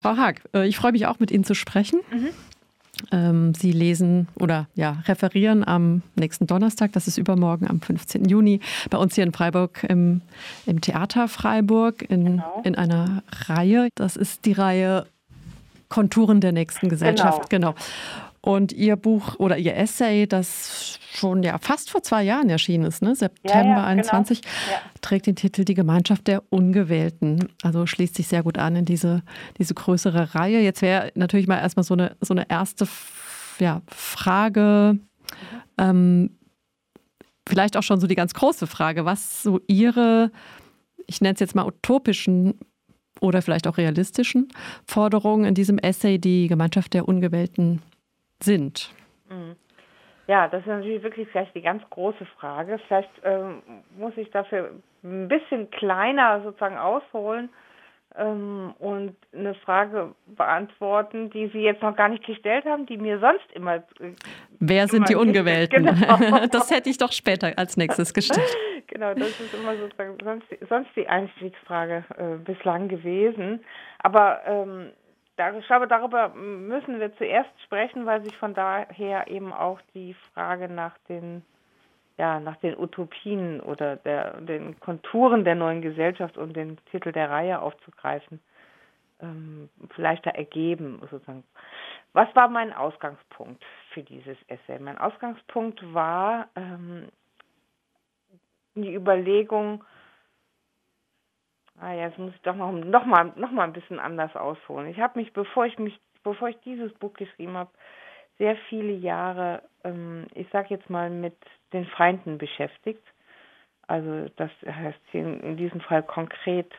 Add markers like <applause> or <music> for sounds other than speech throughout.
Frau Haag, äh, ich freue mich auch, mit Ihnen zu sprechen. Mhm. Ähm, Sie lesen oder ja, referieren am nächsten Donnerstag, das ist übermorgen am 15. Juni, bei uns hier in Freiburg im, im Theater Freiburg in, genau. in einer Reihe. Das ist die Reihe Konturen der nächsten Gesellschaft. Genau. genau. Und Ihr Buch oder Ihr Essay, das schon ja fast vor zwei Jahren erschienen ist, ne? September ja, ja, 21, genau. ja. trägt den Titel Die Gemeinschaft der Ungewählten. Also schließt sich sehr gut an in diese, diese größere Reihe. Jetzt wäre natürlich mal erstmal so eine, so eine erste ja, Frage, ähm, vielleicht auch schon so die ganz große Frage, was so Ihre, ich nenne es jetzt mal utopischen oder vielleicht auch realistischen Forderungen in diesem Essay Die Gemeinschaft der Ungewählten sind. Mhm. Ja, das ist natürlich wirklich vielleicht die ganz große Frage. Vielleicht ähm, muss ich dafür ein bisschen kleiner sozusagen ausholen ähm, und eine Frage beantworten, die Sie jetzt noch gar nicht gestellt haben, die mir sonst immer. Äh, Wer sind die Ungewählten? Genau. <laughs> das hätte ich doch später als nächstes <laughs> gestellt. genau, das ist immer sozusagen sonst, sonst die Einstiegsfrage äh, bislang gewesen. Aber ähm, ich glaube, darüber müssen wir zuerst sprechen, weil sich von daher eben auch die Frage nach den, ja, nach den Utopien oder der, den Konturen der neuen Gesellschaft und den Titel der Reihe aufzugreifen, ähm, vielleicht da ergeben, sozusagen. Was war mein Ausgangspunkt für dieses Essay? Mein Ausgangspunkt war ähm, die Überlegung, Ah ja, jetzt muss ich doch noch, noch, mal, noch mal ein bisschen anders ausholen. Ich habe mich, bevor ich mich, bevor ich dieses Buch geschrieben habe, sehr viele Jahre, ähm, ich sage jetzt mal, mit den Feinden beschäftigt. Also das heißt in, in diesem Fall konkret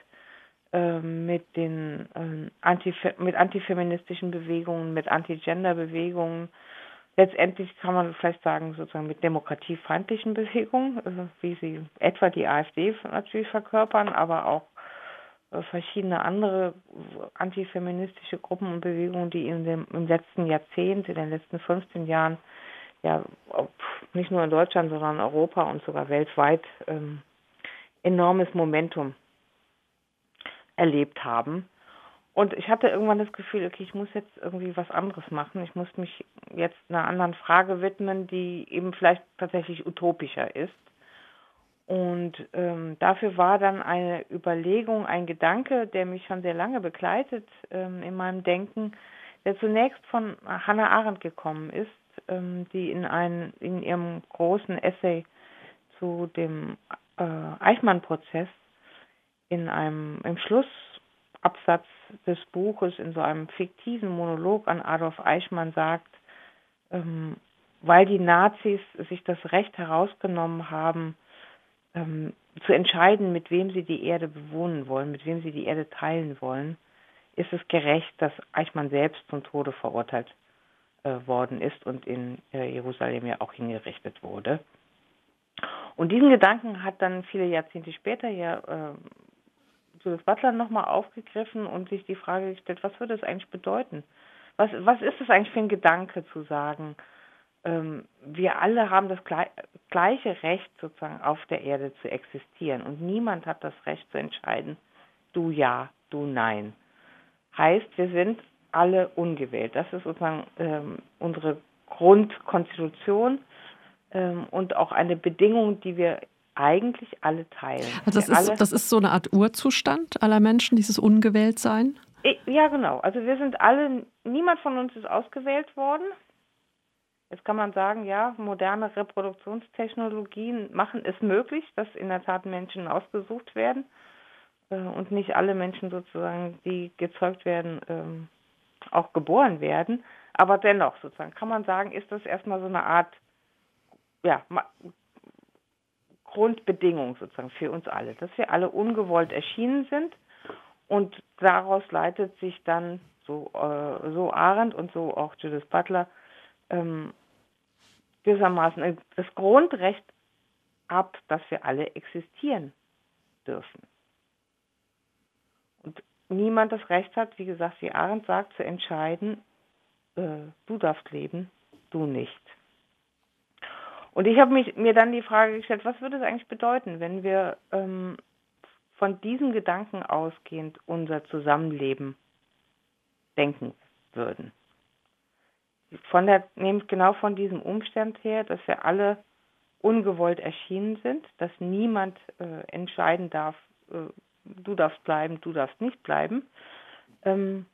äh, mit den äh, Antif mit antifeministischen Bewegungen, mit Anti-Gender-Bewegungen, letztendlich kann man vielleicht sagen, sozusagen mit demokratiefeindlichen Bewegungen, also wie sie etwa die AfD natürlich verkörpern, aber auch verschiedene andere antifeministische Gruppen und Bewegungen, die in dem, im letzten Jahrzehnt, in den letzten 15 Jahren, ja, nicht nur in Deutschland, sondern in Europa und sogar weltweit ähm, enormes Momentum erlebt haben. Und ich hatte irgendwann das Gefühl, okay, ich muss jetzt irgendwie was anderes machen. Ich muss mich jetzt einer anderen Frage widmen, die eben vielleicht tatsächlich utopischer ist. Und ähm, dafür war dann eine Überlegung, ein Gedanke, der mich schon sehr lange begleitet ähm, in meinem Denken, der zunächst von Hannah Arendt gekommen ist, ähm, die in, ein, in ihrem großen Essay zu dem äh, Eichmann-Prozess in einem im Schlussabsatz des Buches in so einem fiktiven Monolog an Adolf Eichmann sagt, ähm, weil die Nazis sich das Recht herausgenommen haben, ähm, zu entscheiden, mit wem sie die Erde bewohnen wollen, mit wem sie die Erde teilen wollen, ist es gerecht, dass Eichmann selbst zum Tode verurteilt äh, worden ist und in äh, Jerusalem ja auch hingerichtet wurde. Und diesen Gedanken hat dann viele Jahrzehnte später ja äh, Judith Butler nochmal aufgegriffen und sich die Frage gestellt, was würde es eigentlich bedeuten? Was, was ist es eigentlich für ein Gedanke zu sagen, ähm, wir alle haben das gleiche Recht sozusagen auf der Erde zu existieren und niemand hat das Recht zu entscheiden, du ja, du nein. Heißt, wir sind alle ungewählt. Das ist sozusagen ähm, unsere Grundkonstitution ähm, und auch eine Bedingung, die wir eigentlich alle teilen. Also das, ist, das ist so eine Art Urzustand aller Menschen, dieses Ungewähltsein? Ja, genau. Also wir sind alle, niemand von uns ist ausgewählt worden. Jetzt kann man sagen, ja, moderne Reproduktionstechnologien machen es möglich, dass in der Tat Menschen ausgesucht werden äh, und nicht alle Menschen sozusagen, die gezeugt werden, ähm, auch geboren werden. Aber dennoch sozusagen kann man sagen, ist das erstmal so eine Art ja, Grundbedingung sozusagen für uns alle, dass wir alle ungewollt erschienen sind und daraus leitet sich dann so, äh, so Arendt und so auch Judith Butler ähm, gewissermaßen das Grundrecht ab, dass wir alle existieren dürfen. Und niemand das Recht hat, wie gesagt, wie Arendt sagt, zu entscheiden, äh, du darfst leben, du nicht. Und ich habe mir dann die Frage gestellt, was würde es eigentlich bedeuten, wenn wir ähm, von diesem Gedanken ausgehend unser Zusammenleben denken würden. Von der, nämlich genau von diesem Umstand her, dass wir alle ungewollt erschienen sind, dass niemand äh, entscheiden darf, äh, du darfst bleiben, du darfst nicht bleiben. Ähm,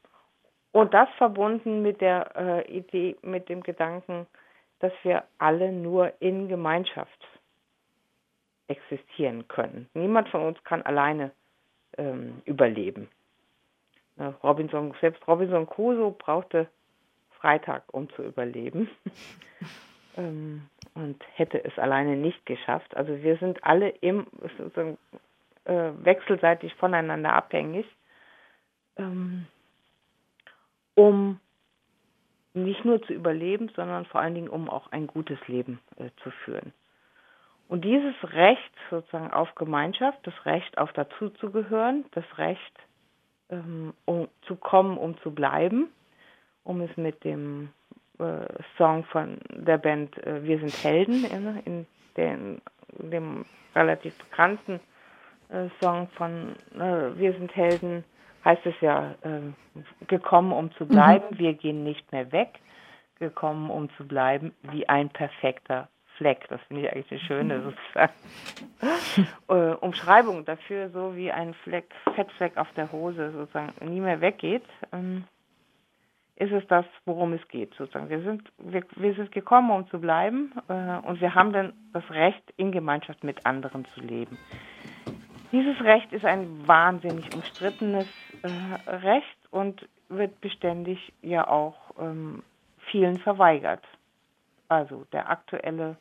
und das verbunden mit der äh, Idee, mit dem Gedanken, dass wir alle nur in Gemeinschaft existieren können. Niemand von uns kann alleine ähm, überleben. Robinson, selbst Robinson Crusoe brauchte Freitag, um zu überleben. <laughs> ähm, und hätte es alleine nicht geschafft. Also wir sind alle im, sozusagen, äh, wechselseitig voneinander abhängig, ähm, um nicht nur zu überleben, sondern vor allen Dingen, um auch ein gutes Leben äh, zu führen. Und dieses Recht sozusagen auf Gemeinschaft, das Recht auf dazuzugehören, das Recht ähm, um zu kommen, um zu bleiben, um es mit dem äh, Song von der Band äh, Wir sind Helden in, in, den, in dem relativ bekannten äh, Song von äh, Wir sind Helden heißt es ja äh, gekommen, um zu bleiben. Mhm. Wir gehen nicht mehr weg. Gekommen, um zu bleiben, wie ein perfekter Fleck. Das finde ich eigentlich eine schöne mhm. sozusagen <laughs> äh, Umschreibung dafür, so wie ein Fleck, Fettfleck auf der Hose sozusagen nie mehr weggeht. Ähm, ist es das, worum es geht sozusagen. Wir sind, wir, wir sind gekommen, um zu bleiben äh, und wir haben dann das Recht, in Gemeinschaft mit anderen zu leben. Dieses Recht ist ein wahnsinnig umstrittenes äh, Recht und wird beständig ja auch ähm, vielen verweigert. Also der aktuelle,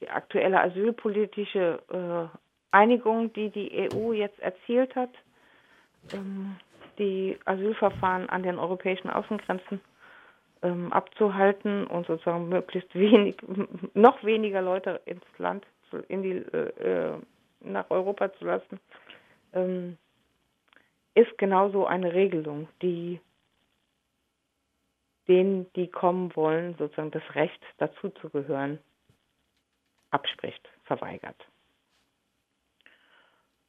die aktuelle asylpolitische äh, Einigung, die die EU jetzt erzielt hat, ähm, die Asylverfahren an den europäischen Außengrenzen ähm, abzuhalten und sozusagen möglichst wenig, <laughs> noch weniger Leute ins Land, in die, äh, äh, nach Europa zu lassen, ähm, ist genauso eine Regelung, die denen, die kommen wollen, sozusagen das Recht dazu zu gehören, abspricht, verweigert.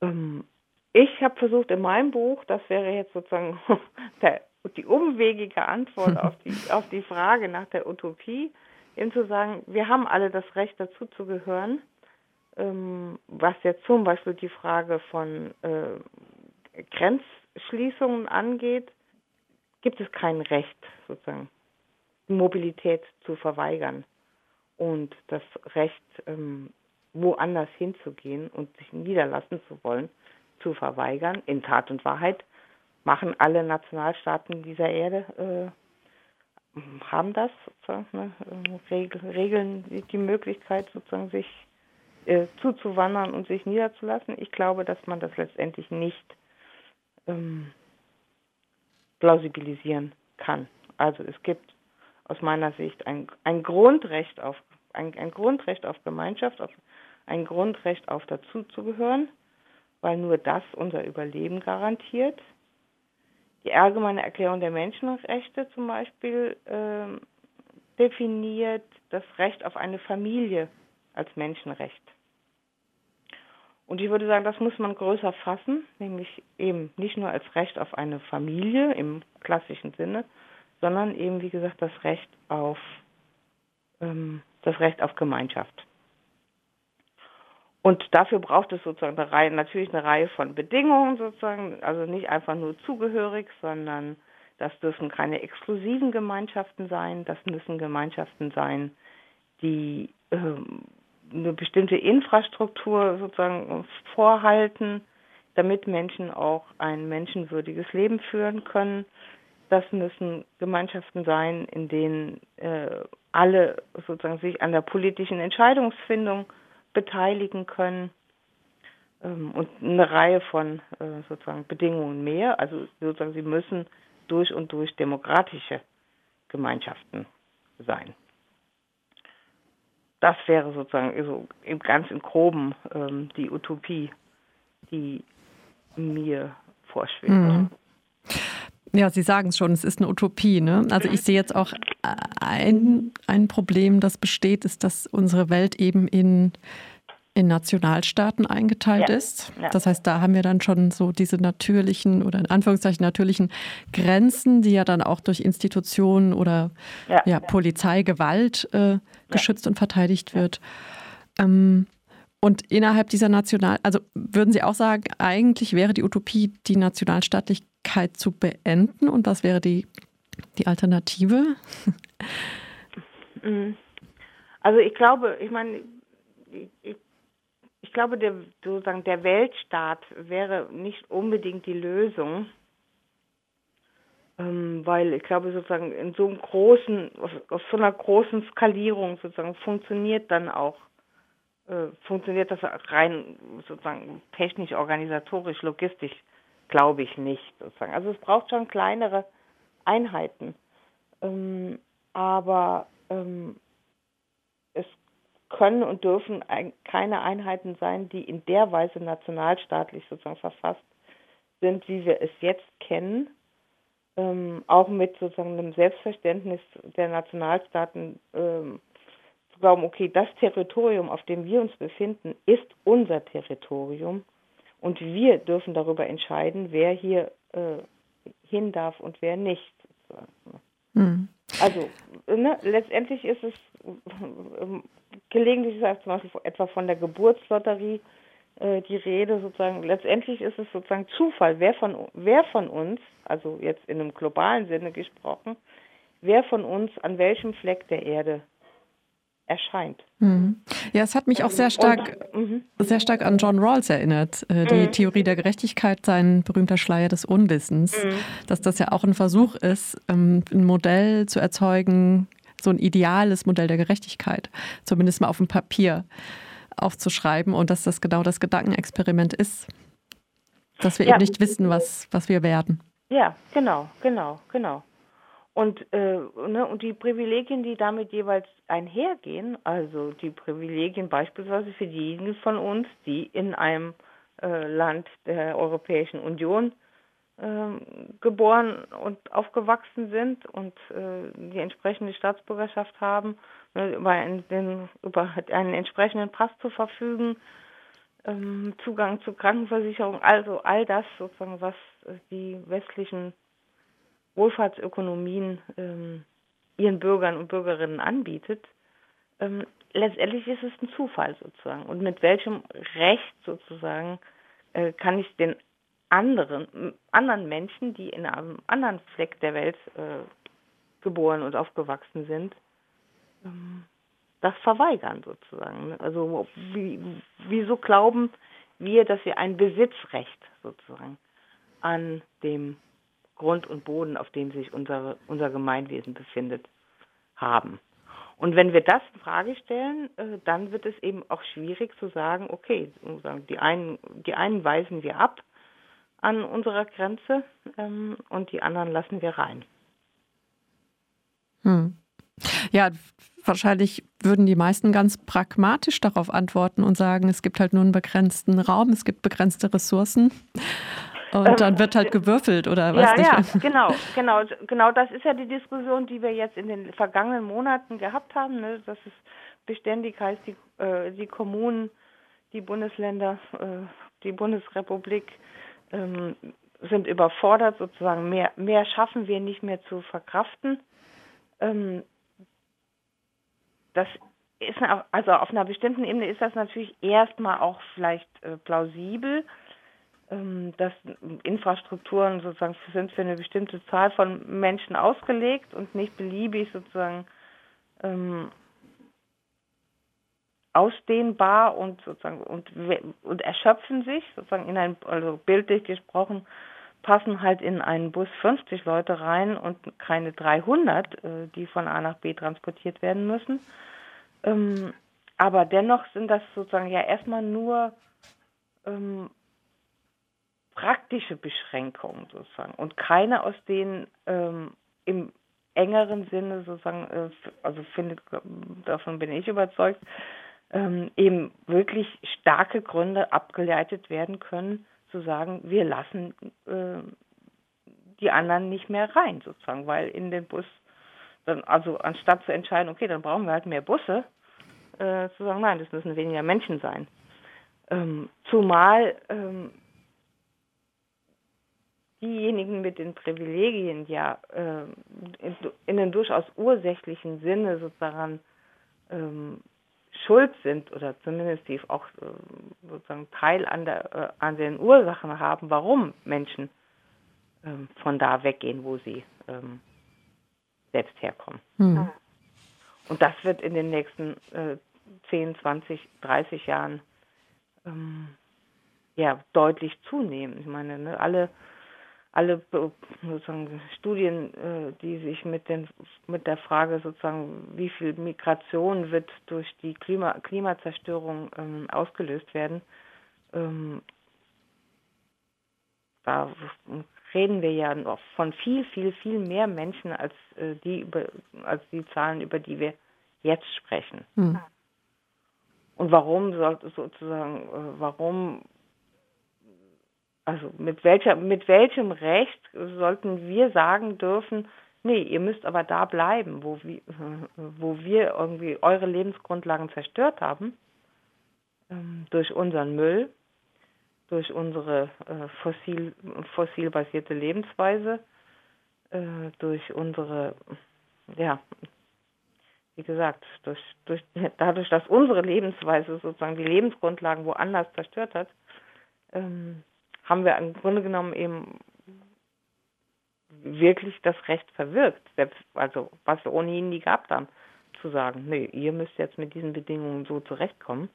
Ähm, ich habe versucht in meinem Buch, das wäre jetzt sozusagen <laughs> der, die umwegige Antwort auf die, <laughs> auf die Frage nach der Utopie, eben zu sagen, wir haben alle das Recht dazu zu gehören, ähm, was jetzt zum Beispiel die Frage von äh, Grenzschließungen angeht, gibt es kein Recht, sozusagen, Mobilität zu verweigern und das Recht, ähm, woanders hinzugehen und sich niederlassen zu wollen, zu verweigern. In Tat und Wahrheit machen alle Nationalstaaten dieser Erde, äh, haben das, ne, regeln die Möglichkeit, sozusagen sich äh, zuzuwandern und sich niederzulassen. Ich glaube, dass man das letztendlich nicht ähm, plausibilisieren kann. Also es gibt aus meiner Sicht ein, ein Grundrecht auf ein, ein Grundrecht auf Gemeinschaft, auf, ein Grundrecht auf dazuzugehören, weil nur das unser Überleben garantiert. Die Allgemeine Erklärung der Menschenrechte zum Beispiel äh, definiert das Recht auf eine Familie als Menschenrecht. Und ich würde sagen, das muss man größer fassen, nämlich eben nicht nur als Recht auf eine Familie im klassischen Sinne, sondern eben, wie gesagt, das Recht auf ähm, das Recht auf Gemeinschaft. Und dafür braucht es sozusagen eine Reihe, natürlich eine Reihe von Bedingungen sozusagen, also nicht einfach nur zugehörig, sondern das dürfen keine exklusiven Gemeinschaften sein, das müssen Gemeinschaften sein, die ähm, eine bestimmte Infrastruktur sozusagen vorhalten, damit Menschen auch ein menschenwürdiges Leben führen können. Das müssen Gemeinschaften sein, in denen äh, alle sozusagen sich an der politischen Entscheidungsfindung beteiligen können ähm, und eine Reihe von äh, sozusagen Bedingungen mehr. Also sozusagen sie müssen durch und durch demokratische Gemeinschaften sein. Das wäre sozusagen so im ganz im Groben ähm, die Utopie, die mir vorschwebt. Mhm. Ja, Sie sagen es schon, es ist eine Utopie. Ne? Also ich sehe jetzt auch ein, ein Problem, das besteht, ist, dass unsere Welt eben in, in Nationalstaaten eingeteilt ja. ist. Das heißt, da haben wir dann schon so diese natürlichen oder in Anführungszeichen natürlichen Grenzen, die ja dann auch durch Institutionen oder ja. ja Polizeigewalt äh, geschützt und verteidigt wird. Ähm, und innerhalb dieser National, also würden Sie auch sagen, eigentlich wäre die Utopie, die Nationalstaatlichkeit zu beenden und was wäre die, die Alternative? Mhm. Also ich glaube, ich meine, ich, ich glaube, der, sozusagen der Weltstaat wäre nicht unbedingt die Lösung, ähm, weil ich glaube, sozusagen in so einem großen, auf so einer großen Skalierung sozusagen funktioniert dann auch, äh, funktioniert das rein sozusagen technisch, organisatorisch, logistisch, glaube ich nicht sozusagen. Also es braucht schon kleinere Einheiten, ähm, aber ähm, es können und dürfen keine Einheiten sein, die in der Weise nationalstaatlich sozusagen verfasst sind, wie wir es jetzt kennen, ähm, auch mit sozusagen einem Selbstverständnis der Nationalstaaten ähm, zu glauben, okay, das Territorium, auf dem wir uns befinden, ist unser Territorium und wir dürfen darüber entscheiden, wer hier äh, hin darf und wer nicht. Mhm. Also ne, letztendlich ist es gelegentlich ist zum Beispiel etwa von der Geburtslotterie äh, die Rede sozusagen. Letztendlich ist es sozusagen Zufall, wer von wer von uns, also jetzt in einem globalen Sinne gesprochen, wer von uns an welchem Fleck der Erde erscheint. Mhm. Ja, es hat mich auch sehr stark, und, mhm. sehr stark an John Rawls erinnert. Äh, die mhm. Theorie der Gerechtigkeit, sein berühmter Schleier des Unwissens, mhm. dass das ja auch ein Versuch ist, ähm, ein Modell zu erzeugen, so ein ideales Modell der Gerechtigkeit, zumindest mal auf dem Papier aufzuschreiben und dass das genau das Gedankenexperiment ist, dass wir ja. eben nicht wissen, was, was wir werden. Ja, genau, genau, genau. Und, äh, ne, und die Privilegien, die damit jeweils einhergehen, also die Privilegien beispielsweise für diejenigen von uns, die in einem äh, Land der Europäischen Union äh, geboren und aufgewachsen sind und äh, die entsprechende Staatsbürgerschaft haben, ne, über, einen, über einen entsprechenden Pass zu verfügen, ähm, Zugang zu Krankenversicherung, also all das sozusagen, was die westlichen Wohlfahrtsökonomien ähm, ihren Bürgern und Bürgerinnen anbietet, ähm, letztendlich ist es ein Zufall sozusagen. Und mit welchem Recht sozusagen äh, kann ich den anderen, anderen Menschen, die in einem anderen Fleck der Welt äh, geboren und aufgewachsen sind, ähm, das verweigern sozusagen. Also wie, wieso glauben wir, dass wir ein Besitzrecht sozusagen an dem Grund und Boden, auf dem sich unsere, unser Gemeinwesen befindet, haben. Und wenn wir das in Frage stellen, äh, dann wird es eben auch schwierig zu sagen, okay, die einen, die einen weisen wir ab an unserer Grenze ähm, und die anderen lassen wir rein. Hm. Ja, wahrscheinlich würden die meisten ganz pragmatisch darauf antworten und sagen, es gibt halt nur einen begrenzten Raum, es gibt begrenzte Ressourcen. Und ähm, dann wird halt gewürfelt oder was? Ja, ja, <laughs> genau, genau, genau. Das ist ja die Diskussion, die wir jetzt in den vergangenen Monaten gehabt haben. Ne? Dass es beständig heißt, die, äh, die Kommunen, die Bundesländer, äh, die Bundesrepublik ähm, sind überfordert, sozusagen mehr, mehr schaffen wir nicht mehr zu verkraften. Ähm, das ist also auf einer bestimmten Ebene ist das natürlich erstmal auch vielleicht äh, plausibel ähm, dass Infrastrukturen sozusagen sind für eine bestimmte Zahl von Menschen ausgelegt und nicht beliebig sozusagen ähm, ausdehnbar und sozusagen und, und erschöpfen sich sozusagen in ein also bildlich gesprochen passen halt in einen Bus 50 Leute rein und keine 300, äh, die von A nach B transportiert werden müssen. Ähm, aber dennoch sind das sozusagen ja erstmal nur ähm, praktische Beschränkungen sozusagen und keine aus denen ähm, im engeren Sinne sozusagen, äh, also findet, davon bin ich überzeugt, ähm, eben wirklich starke Gründe abgeleitet werden können, zu sagen, wir lassen äh, die anderen nicht mehr rein sozusagen, weil in den Bus dann, also anstatt zu entscheiden, okay, dann brauchen wir halt mehr Busse, äh, zu sagen, nein, das müssen weniger Menschen sein. Ähm, zumal ähm, diejenigen mit den Privilegien ja äh, in, in einem durchaus ursächlichen Sinne sozusagen ähm, schuld sind oder zumindest die auch äh, sozusagen Teil an, der, äh, an den Ursachen haben, warum Menschen ähm, von da weggehen, wo sie ähm, selbst herkommen. Mhm. Und das wird in den nächsten äh, 10, 20, 30 Jahren ähm, ja deutlich zunehmen. Ich meine, ne, alle alle sozusagen Studien, äh, die sich mit, den, mit der Frage sozusagen, wie viel Migration wird durch die Klima, Klimazerstörung ähm, ausgelöst werden, ähm, da reden wir ja noch von viel, viel, viel mehr Menschen als äh, die über, als die Zahlen, über die wir jetzt sprechen. Hm. Und warum sozusagen, äh, warum also mit welcher, mit welchem Recht sollten wir sagen dürfen, nee, ihr müsst aber da bleiben, wo wir, <laughs> wo wir irgendwie eure Lebensgrundlagen zerstört haben, ähm, durch unseren Müll, durch unsere äh, fossil, fossilbasierte Lebensweise, äh, durch unsere, ja, wie gesagt, durch, durch, dadurch, dass unsere Lebensweise sozusagen die Lebensgrundlagen woanders zerstört hat, ähm, haben wir im Grunde genommen eben wirklich das Recht verwirkt, selbst also was ohnehin nie gehabt haben, zu sagen, nee, ihr müsst jetzt mit diesen Bedingungen so zurechtkommen.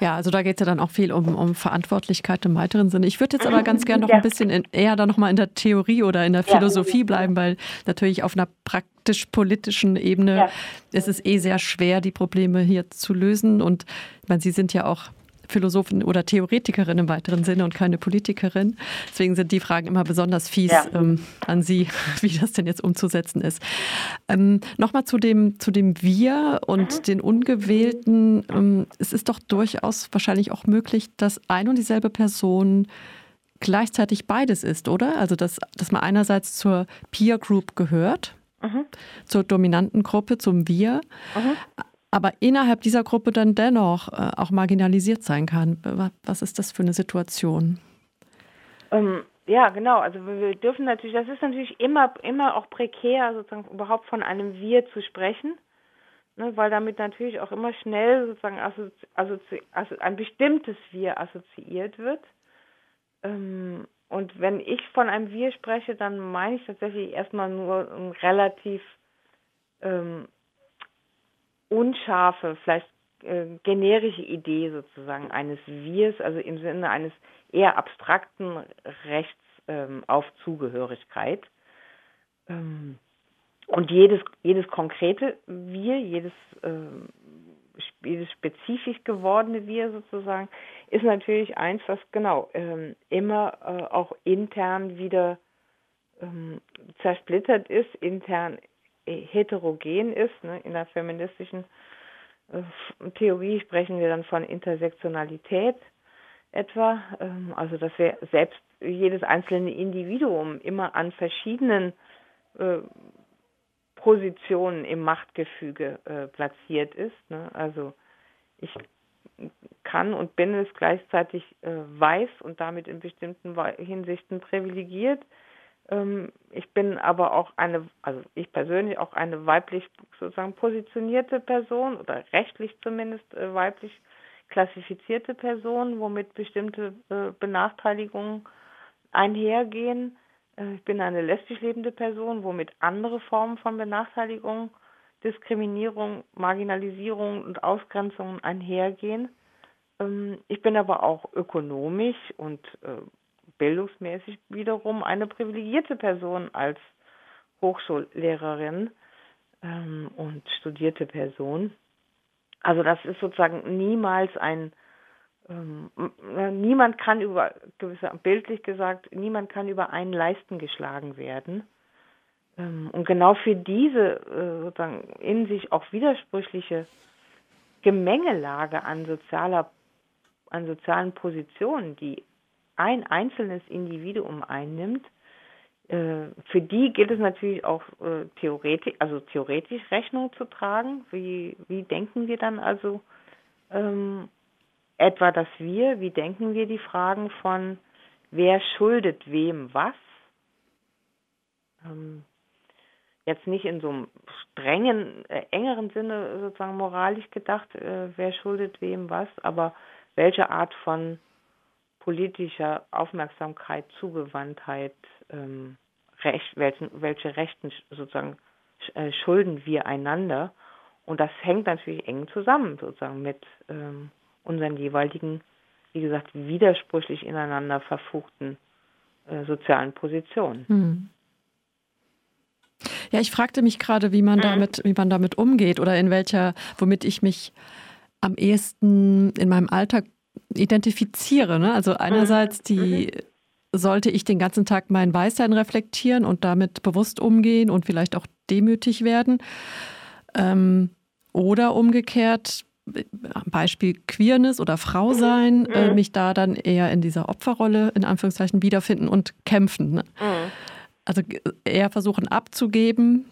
Ja, also da geht es ja dann auch viel um, um Verantwortlichkeit im weiteren Sinne. Ich würde jetzt aber ganz gerne noch ja. ein bisschen in, eher dann nochmal in der Theorie oder in der Philosophie ja. bleiben, weil natürlich auf einer praktisch-politischen Ebene ja. ist es eh sehr schwer, die Probleme hier zu lösen. Und ich meine, Sie sind ja auch Philosophin oder Theoretikerin im weiteren Sinne und keine Politikerin. Deswegen sind die Fragen immer besonders fies ja. ähm, an Sie, <laughs> wie das denn jetzt umzusetzen ist. Ähm, Nochmal zu dem, zu dem Wir und mhm. den Ungewählten. Ähm, es ist doch durchaus wahrscheinlich auch möglich, dass ein und dieselbe Person gleichzeitig beides ist, oder? Also, dass, dass man einerseits zur Peer Group gehört, mhm. zur dominanten Gruppe, zum Wir, mhm aber innerhalb dieser Gruppe dann dennoch äh, auch marginalisiert sein kann. Was ist das für eine Situation? Ähm, ja, genau. Also wir dürfen natürlich, das ist natürlich immer, immer auch prekär, sozusagen überhaupt von einem Wir zu sprechen, ne, weil damit natürlich auch immer schnell sozusagen assozi assozi also ein bestimmtes Wir assoziiert wird. Ähm, und wenn ich von einem Wir spreche, dann meine ich tatsächlich erstmal nur ein relativ ähm, unscharfe, vielleicht äh, generische Idee sozusagen eines Wirs, also im Sinne eines eher abstrakten Rechts ähm, auf Zugehörigkeit. Ähm, und jedes, jedes konkrete Wir, jedes, äh, jedes spezifisch gewordene Wir sozusagen, ist natürlich eins, was genau ähm, immer äh, auch intern wieder ähm, zersplittert ist, intern heterogen ist. Ne? In der feministischen äh, Theorie sprechen wir dann von Intersektionalität etwa, ähm, also dass wir selbst jedes einzelne Individuum immer an verschiedenen äh, Positionen im Machtgefüge äh, platziert ist. Ne? Also ich kann und bin es gleichzeitig äh, weiß und damit in bestimmten Hinsichten privilegiert. Ähm, ich bin aber auch eine, also ich persönlich auch eine weiblich sozusagen positionierte Person oder rechtlich zumindest äh, weiblich klassifizierte Person, womit bestimmte äh, Benachteiligungen einhergehen. Äh, ich bin eine lesbisch lebende Person, womit andere Formen von Benachteiligung, Diskriminierung, Marginalisierung und Ausgrenzung einhergehen. Ähm, ich bin aber auch ökonomisch und bildungsmäßig wiederum eine privilegierte Person als Hochschullehrerin ähm, und studierte Person. Also das ist sozusagen niemals ein ähm, niemand kann über bildlich gesagt niemand kann über einen Leisten geschlagen werden. Ähm, und genau für diese äh, sozusagen in sich auch widersprüchliche Gemengelage an sozialer an sozialen Positionen, die ein einzelnes Individuum einnimmt, äh, für die gilt es natürlich auch äh, theoretisch, also theoretisch Rechnung zu tragen. Wie, wie denken wir dann also ähm, etwa, dass wir, wie denken wir die Fragen von, wer schuldet wem was, ähm, jetzt nicht in so einem strengen, äh, engeren Sinne sozusagen moralisch gedacht, äh, wer schuldet wem was, aber welche Art von politischer Aufmerksamkeit, Zugewandtheit, ähm, Recht, welchen, welche Rechten sozusagen äh, schulden wir einander. Und das hängt natürlich eng zusammen sozusagen mit ähm, unseren jeweiligen, wie gesagt, widersprüchlich ineinander verfuchten äh, sozialen Positionen. Hm. Ja, ich fragte mich gerade, wie man mhm. damit, wie man damit umgeht oder in welcher, womit ich mich am ehesten in meinem Alltag identifiziere. Ne? Also einerseits mhm. die mhm. sollte ich den ganzen Tag mein Weißsein reflektieren und damit bewusst umgehen und vielleicht auch demütig werden. Ähm, oder umgekehrt, Beispiel Queerness oder Frau mhm. sein, mhm. äh, mich da dann eher in dieser Opferrolle in Anführungszeichen wiederfinden und kämpfen. Ne? Mhm. Also eher versuchen abzugeben,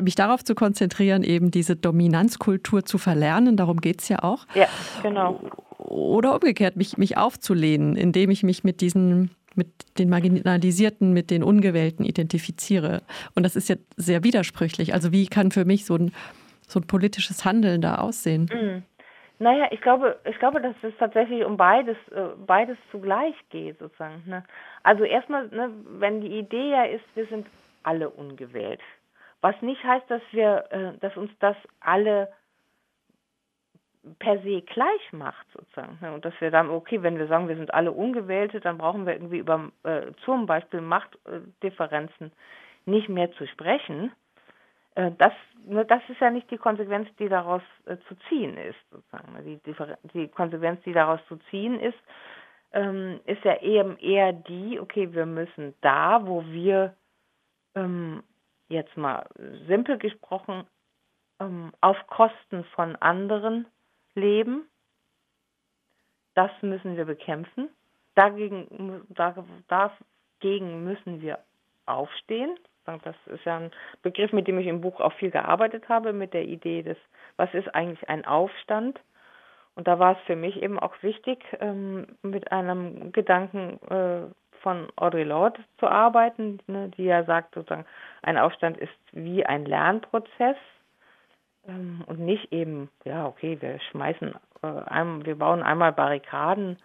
mich darauf zu konzentrieren, eben diese Dominanzkultur zu verlernen, darum geht es ja auch. Ja, genau. Oder umgekehrt, mich, mich aufzulehnen, indem ich mich mit diesen, mit den Marginalisierten, mit den Ungewählten identifiziere. Und das ist ja sehr widersprüchlich. Also wie kann für mich so ein, so ein politisches Handeln da aussehen? Mhm. Naja, ich glaube, ich glaube, dass es tatsächlich um beides, äh, beides zugleich geht, sozusagen. Ne? Also erstmal, ne, wenn die Idee ja ist, wir sind alle ungewählt. Was nicht heißt, dass wir, äh, dass uns das alle per se gleich macht, sozusagen. Ne? Und dass wir dann, okay, wenn wir sagen, wir sind alle Ungewählte, dann brauchen wir irgendwie über äh, zum Beispiel Machtdifferenzen nicht mehr zu sprechen. Äh, das, ne, das ist ja nicht die Konsequenz, die daraus äh, zu ziehen ist, sozusagen. Ne? Die, die Konsequenz, die daraus zu ziehen ist, ähm, ist ja eben eher die, okay, wir müssen da, wo wir ähm, jetzt mal simpel gesprochen ähm, auf Kosten von anderen leben, das müssen wir bekämpfen. Dagegen, dagegen müssen wir aufstehen. Das ist ja ein Begriff, mit dem ich im Buch auch viel gearbeitet habe, mit der Idee des, was ist eigentlich ein Aufstand? Und da war es für mich eben auch wichtig, ähm, mit einem Gedanken äh, von Audre Lorde zu arbeiten, ne, die ja sagt, sozusagen, ein Aufstand ist wie ein Lernprozess und nicht eben, ja, okay, wir schmeißen, äh, wir bauen einmal Barrikaden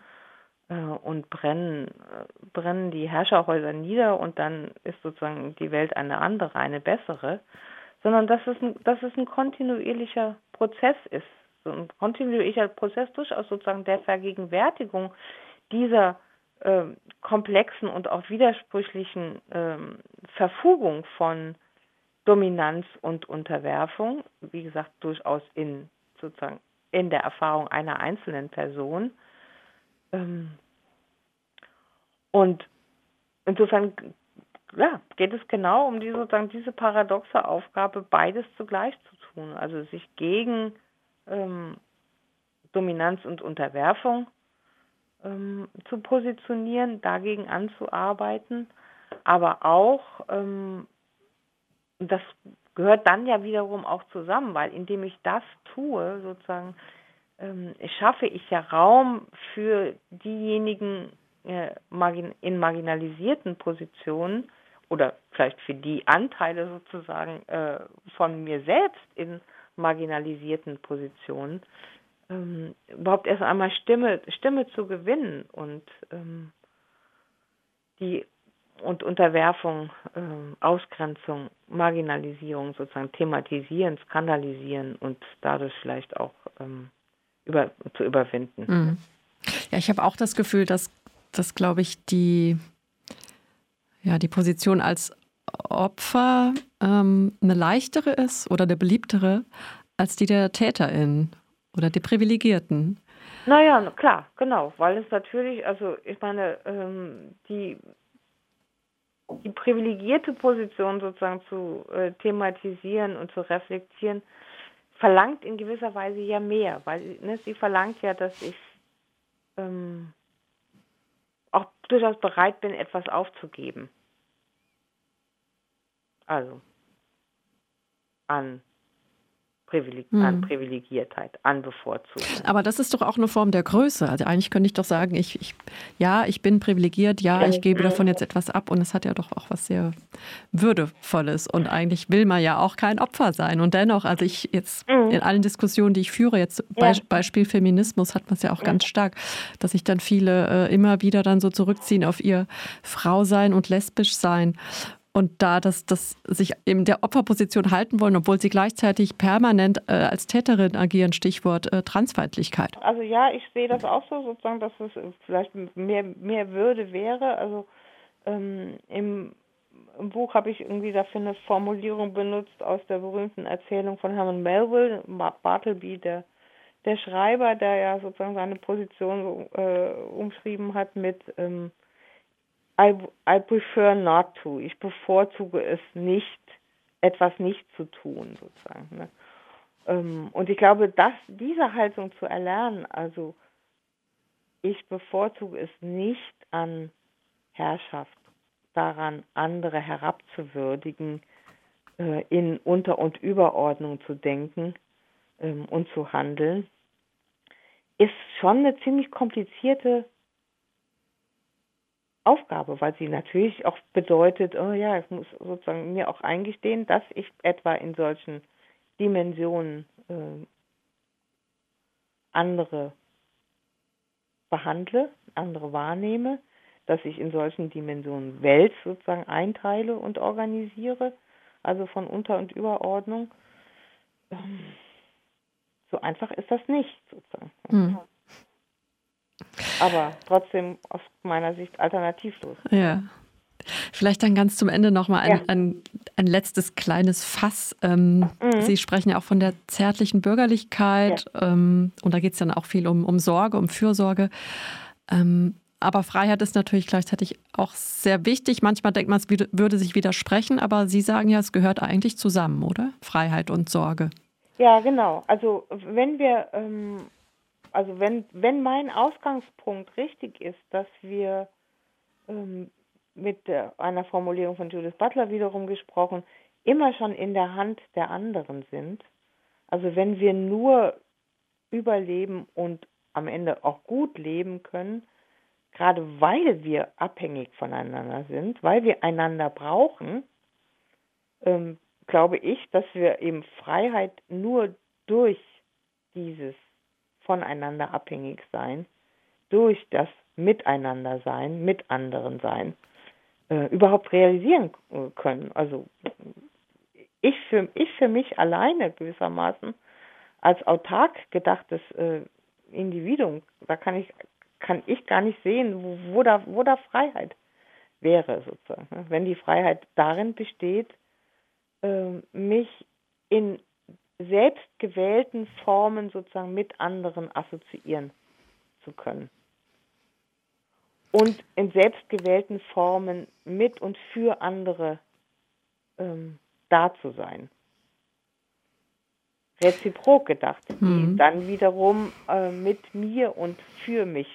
äh, und brennen, äh, brennen die Herrscherhäuser nieder und dann ist sozusagen die Welt eine andere, eine bessere, sondern dass es ein, dass es ein kontinuierlicher Prozess ist. So ein kontinuierlicher Prozess durchaus sozusagen der Vergegenwärtigung dieser äh, komplexen und auch widersprüchlichen äh, Verfugung von Dominanz und Unterwerfung, wie gesagt, durchaus in sozusagen in der Erfahrung einer einzelnen Person. Ähm, und insofern ja, geht es genau um die, sozusagen diese paradoxe Aufgabe, beides zugleich zu tun, also sich gegen ähm, Dominanz und Unterwerfung ähm, zu positionieren, dagegen anzuarbeiten, aber auch, ähm, das gehört dann ja wiederum auch zusammen, weil indem ich das tue, sozusagen, ähm, schaffe ich ja Raum für diejenigen äh, margin in marginalisierten Positionen oder vielleicht für die Anteile sozusagen äh, von mir selbst in marginalisierten Positionen, ähm, überhaupt erst einmal Stimme, Stimme zu gewinnen und ähm, die und Unterwerfung, ähm, Ausgrenzung, Marginalisierung sozusagen thematisieren, skandalisieren und dadurch vielleicht auch ähm, über, zu überwinden. Mhm. Ja, ich habe auch das Gefühl, dass, dass glaube ich, die, ja, die Position als Opfer ähm, eine leichtere ist oder eine beliebtere als die der TäterInnen oder der Privilegierten. Naja, klar, genau, weil es natürlich, also ich meine, ähm, die, die privilegierte Position sozusagen zu äh, thematisieren und zu reflektieren, verlangt in gewisser Weise ja mehr, weil ne, sie verlangt ja, dass ich ähm, auch durchaus bereit bin, etwas aufzugeben. Also an Privileg mhm. an Privilegiertheit, an Bevorzugung. Aber das ist doch auch eine Form der Größe. Also eigentlich könnte ich doch sagen, ich, ich ja, ich bin privilegiert, ja, ich gebe davon jetzt etwas ab und es hat ja doch auch was sehr Würdevolles. Und eigentlich will man ja auch kein Opfer sein. Und dennoch, also ich jetzt mhm. in allen Diskussionen, die ich führe, jetzt ja. Beispiel Feminismus hat man es ja auch ganz stark, dass sich dann viele äh, immer wieder dann so zurückziehen auf ihr Frau sein und lesbisch sein und da das, das sich in der Opferposition halten wollen, obwohl sie gleichzeitig permanent äh, als Täterin agieren, Stichwort äh, Transfeindlichkeit. Also ja, ich sehe das auch so, sozusagen, dass es vielleicht mehr, mehr Würde wäre. Also ähm, im, im, Buch habe ich irgendwie dafür eine Formulierung benutzt aus der berühmten Erzählung von Herman Melville, Bartleby, der, der Schreiber, der ja sozusagen seine Position so, äh, umschrieben hat mit ähm, I, I prefer not to. Ich bevorzuge es nicht, etwas nicht zu tun, sozusagen. Ne? Ähm, und ich glaube, dass diese Haltung zu erlernen, also ich bevorzuge es nicht an Herrschaft, daran andere herabzuwürdigen, äh, in Unter- und Überordnung zu denken ähm, und zu handeln, ist schon eine ziemlich komplizierte Aufgabe, weil sie natürlich auch bedeutet, oh ja, ich muss sozusagen mir auch eingestehen, dass ich etwa in solchen Dimensionen äh, andere behandle, andere wahrnehme, dass ich in solchen Dimensionen Welt sozusagen einteile und organisiere, also von Unter- und Überordnung. Ähm, so einfach ist das nicht sozusagen. Mhm aber trotzdem aus meiner Sicht alternativlos. Ja. Vielleicht dann ganz zum Ende nochmal ein, ja. ein, ein letztes kleines Fass. Ähm, mhm. Sie sprechen ja auch von der zärtlichen Bürgerlichkeit ja. ähm, und da geht es dann auch viel um, um Sorge, um Fürsorge. Ähm, aber Freiheit ist natürlich gleichzeitig auch sehr wichtig. Manchmal denkt man, es würde sich widersprechen, aber Sie sagen ja, es gehört eigentlich zusammen, oder? Freiheit und Sorge. Ja, genau. Also wenn wir ähm, also wenn, wenn mein Ausgangspunkt richtig ist, dass wir ähm, mit der, einer Formulierung von Judith Butler wiederum gesprochen, immer schon in der Hand der anderen sind, also wenn wir nur überleben und am Ende auch gut leben können, gerade weil wir abhängig voneinander sind, weil wir einander brauchen, ähm, glaube ich, dass wir eben Freiheit nur durch dieses voneinander abhängig sein, durch das Miteinander sein, mit anderen sein, äh, überhaupt realisieren können. Also ich für, ich für mich alleine gewissermaßen als autark gedachtes äh, Individuum, da kann ich, kann ich gar nicht sehen, wo, wo, da, wo da Freiheit wäre sozusagen. Wenn die Freiheit darin besteht, äh, mich in selbstgewählten Formen sozusagen mit anderen assoziieren zu können. Und in selbstgewählten Formen mit und für andere ähm, da zu sein. Reziprok gedacht, mhm. die dann wiederum äh, mit mir und für mich.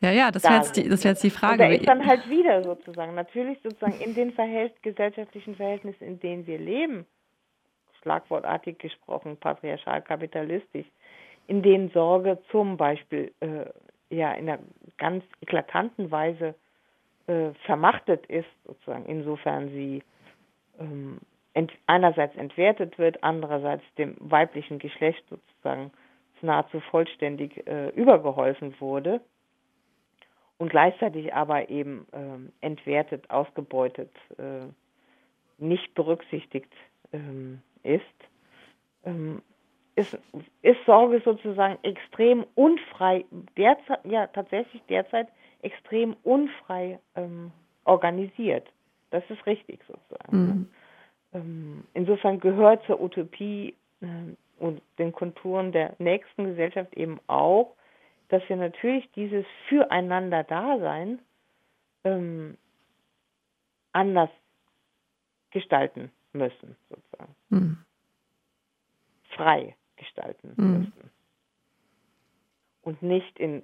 Ja, ja, das wäre jetzt, die, wär jetzt die Frage. Und da ist dann halt wieder sozusagen, natürlich sozusagen in den Verhält gesellschaftlichen Verhältnissen, in denen wir leben, schlagwortartig gesprochen, patriarchal kapitalistisch, in denen Sorge zum Beispiel äh, ja in einer ganz eklatanten Weise äh, vermachtet ist, sozusagen, insofern sie ähm, ent einerseits entwertet wird, andererseits dem weiblichen Geschlecht sozusagen nahezu vollständig äh, übergeholfen wurde und gleichzeitig aber eben äh, entwertet, ausgebeutet, äh, nicht berücksichtigt ähm, ist, ähm, ist, ist Sorge sozusagen extrem unfrei, derzeit, ja tatsächlich derzeit extrem unfrei ähm, organisiert. Das ist richtig sozusagen. Mhm. Ähm, insofern gehört zur Utopie äh, und den Konturen der nächsten Gesellschaft eben auch, dass wir natürlich dieses Füreinander-Dasein ähm, anders gestalten müssen, sozusagen. Mhm. Frei gestalten mhm. müssen. Und nicht in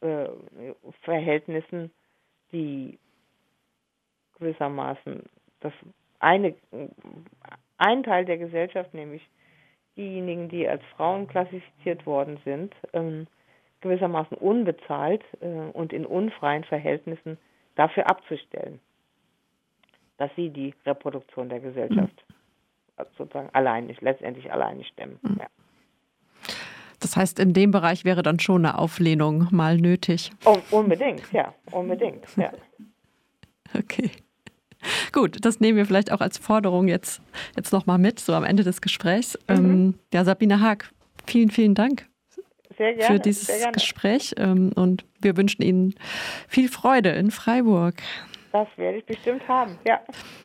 äh, Verhältnissen, die gewissermaßen das eine, ein Teil der Gesellschaft, nämlich diejenigen, die als Frauen klassifiziert worden sind, ähm, gewissermaßen unbezahlt äh, und in unfreien Verhältnissen dafür abzustellen, dass sie die Reproduktion der Gesellschaft mhm. sozusagen allein, letztendlich alleine stemmen. Mhm. Ja. Das heißt, in dem Bereich wäre dann schon eine Auflehnung mal nötig. Oh, unbedingt, ja, unbedingt, ja. <laughs> Okay. Gut, das nehmen wir vielleicht auch als Forderung jetzt, jetzt nochmal mit, so am Ende des Gesprächs. Mhm. Ähm, ja, Sabine Haag, vielen, vielen Dank gerne, für dieses Gespräch ähm, und wir wünschen Ihnen viel Freude in Freiburg. Das werde ich bestimmt haben, ja.